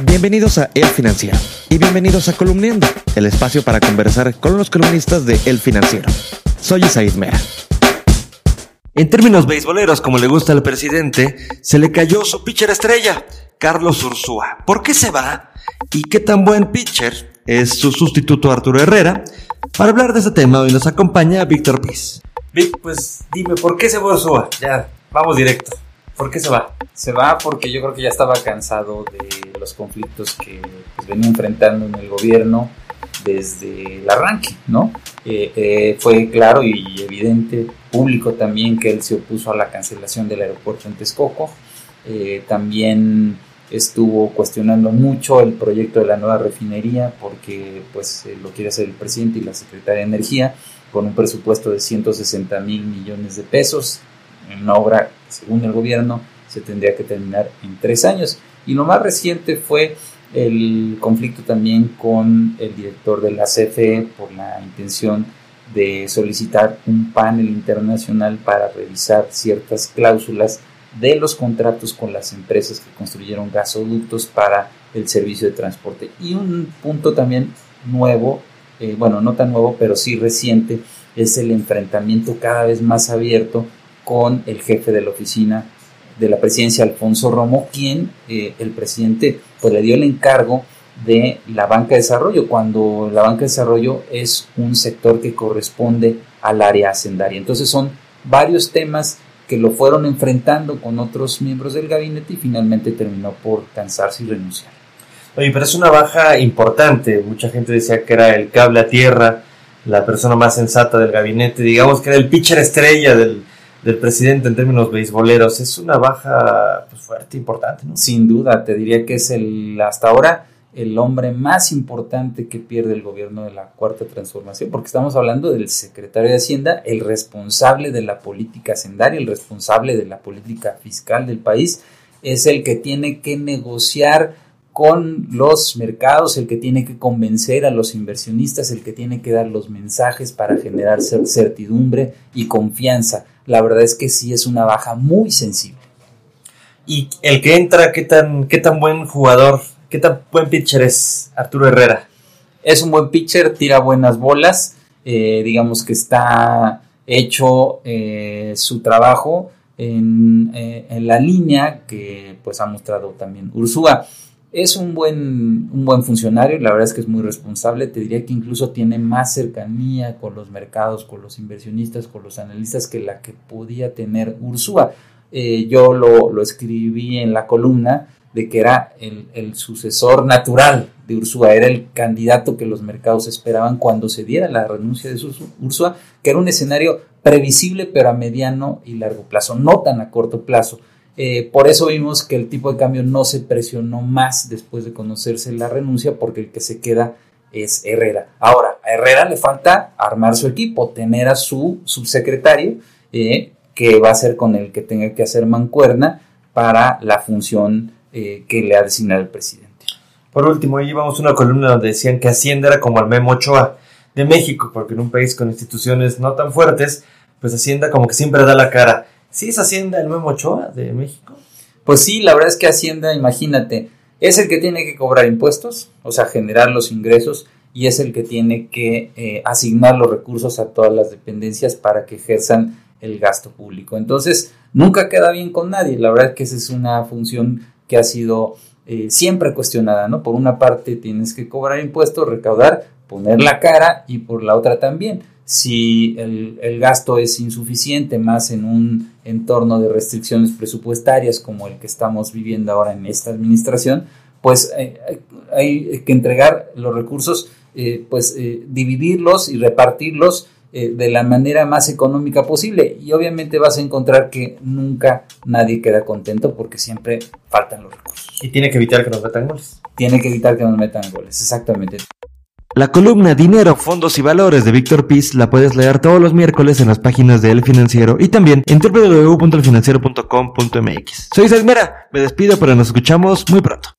Bienvenidos a El Financiero y bienvenidos a Columniendo, el espacio para conversar con los columnistas de El Financiero. Soy Isaid Mera. En términos beisboleros, como le gusta al presidente, se le cayó su pitcher estrella, Carlos Ursúa. ¿Por qué se va? ¿Y qué tan buen pitcher es su sustituto Arturo Herrera? Para hablar de este tema hoy nos acompaña Víctor Piz. Vic, pues dime, ¿por qué se va Ursúa? Ya, vamos directo. ¿Por qué se va? Se va porque yo creo que ya estaba cansado de los conflictos que pues, venía enfrentando en el gobierno desde el arranque, ¿no? Eh, eh, fue claro y evidente, público también, que él se opuso a la cancelación del aeropuerto en Texcoco. Eh, también estuvo cuestionando mucho el proyecto de la nueva refinería porque pues lo quiere hacer el presidente y la secretaria de Energía con un presupuesto de 160 mil millones de pesos en una obra, según el gobierno, se tendría que terminar en tres años. Y lo más reciente fue el conflicto también con el director de la CFE por la intención de solicitar un panel internacional para revisar ciertas cláusulas de los contratos con las empresas que construyeron gasoductos para el servicio de transporte. Y un punto también nuevo, eh, bueno, no tan nuevo, pero sí reciente, es el enfrentamiento cada vez más abierto con el jefe de la oficina de la presidencia, Alfonso Romo, quien eh, el presidente pues, le dio el encargo de la banca de desarrollo, cuando la banca de desarrollo es un sector que corresponde al área hacendaria. Entonces son varios temas que lo fueron enfrentando con otros miembros del gabinete y finalmente terminó por cansarse y renunciar. Oye, pero es una baja importante. Mucha gente decía que era el cable a tierra, la persona más sensata del gabinete, digamos que era el pitcher estrella del, del presidente en términos beisboleros. Es una baja pues, fuerte, importante, ¿no? Sin duda, te diría que es el, hasta ahora, el hombre más importante que pierde el gobierno de la Cuarta Transformación, porque estamos hablando del secretario de Hacienda, el responsable de la política hacendaria, el responsable de la política fiscal del país, es el que tiene que negociar con los mercados, el que tiene que convencer a los inversionistas, el que tiene que dar los mensajes para generar certidumbre y confianza. La verdad es que sí es una baja muy sensible. Y el que entra, ¿qué tan, qué tan buen jugador, qué tan buen pitcher es Arturo Herrera? Es un buen pitcher, tira buenas bolas, eh, digamos que está hecho eh, su trabajo en, eh, en, la línea que pues ha mostrado también Ursúa. Es un buen, un buen funcionario, la verdad es que es muy responsable, te diría que incluso tiene más cercanía con los mercados, con los inversionistas, con los analistas que la que podía tener Ursúa. Eh, yo lo, lo, escribí en la columna de que era el, el sucesor natural de Ursúa, era el candidato que los mercados esperaban cuando se diera la renuncia de Ursúa, que era un escenario previsible pero a mediano y largo plazo, no tan a corto plazo. Eh, por eso vimos que el tipo de cambio no se presionó más después de conocerse la renuncia, porque el que se queda es Herrera. Ahora, a Herrera le falta armar su equipo, tener a su subsecretario, eh, que va a ser con el que tenga que hacer mancuerna para la función eh, que le ha designado el presidente. Por último, ahí vamos a una columna donde decían que Hacienda era como el Memo Ochoa de México, porque en un país con instituciones no tan fuertes, pues Hacienda como que siempre da la cara. ¿Sí es Hacienda el Memo Ochoa de México? Pues sí, la verdad es que Hacienda, imagínate, es el que tiene que cobrar impuestos, o sea, generar los ingresos, y es el que tiene que eh, asignar los recursos a todas las dependencias para que ejerzan el gasto público. Entonces, nunca queda bien con nadie. La verdad es que esa es una función que ha sido eh, siempre cuestionada, ¿no? Por una parte tienes que cobrar impuestos, recaudar, poner la cara y por la otra también si el, el, gasto es insuficiente, más en un entorno de restricciones presupuestarias como el que estamos viviendo ahora en esta administración, pues eh, hay que entregar los recursos, eh, pues eh, dividirlos y repartirlos eh, de la manera más económica posible. Y obviamente vas a encontrar que nunca nadie queda contento porque siempre faltan los recursos. Y tiene que evitar que nos metan goles. Tiene que evitar que nos metan goles, exactamente. La columna Dinero, Fondos y Valores de Víctor Piz la puedes leer todos los miércoles en las páginas de El Financiero y también en www.elfinanciero.com.mx. Soy Isabel Mera, me despido pero nos escuchamos muy pronto.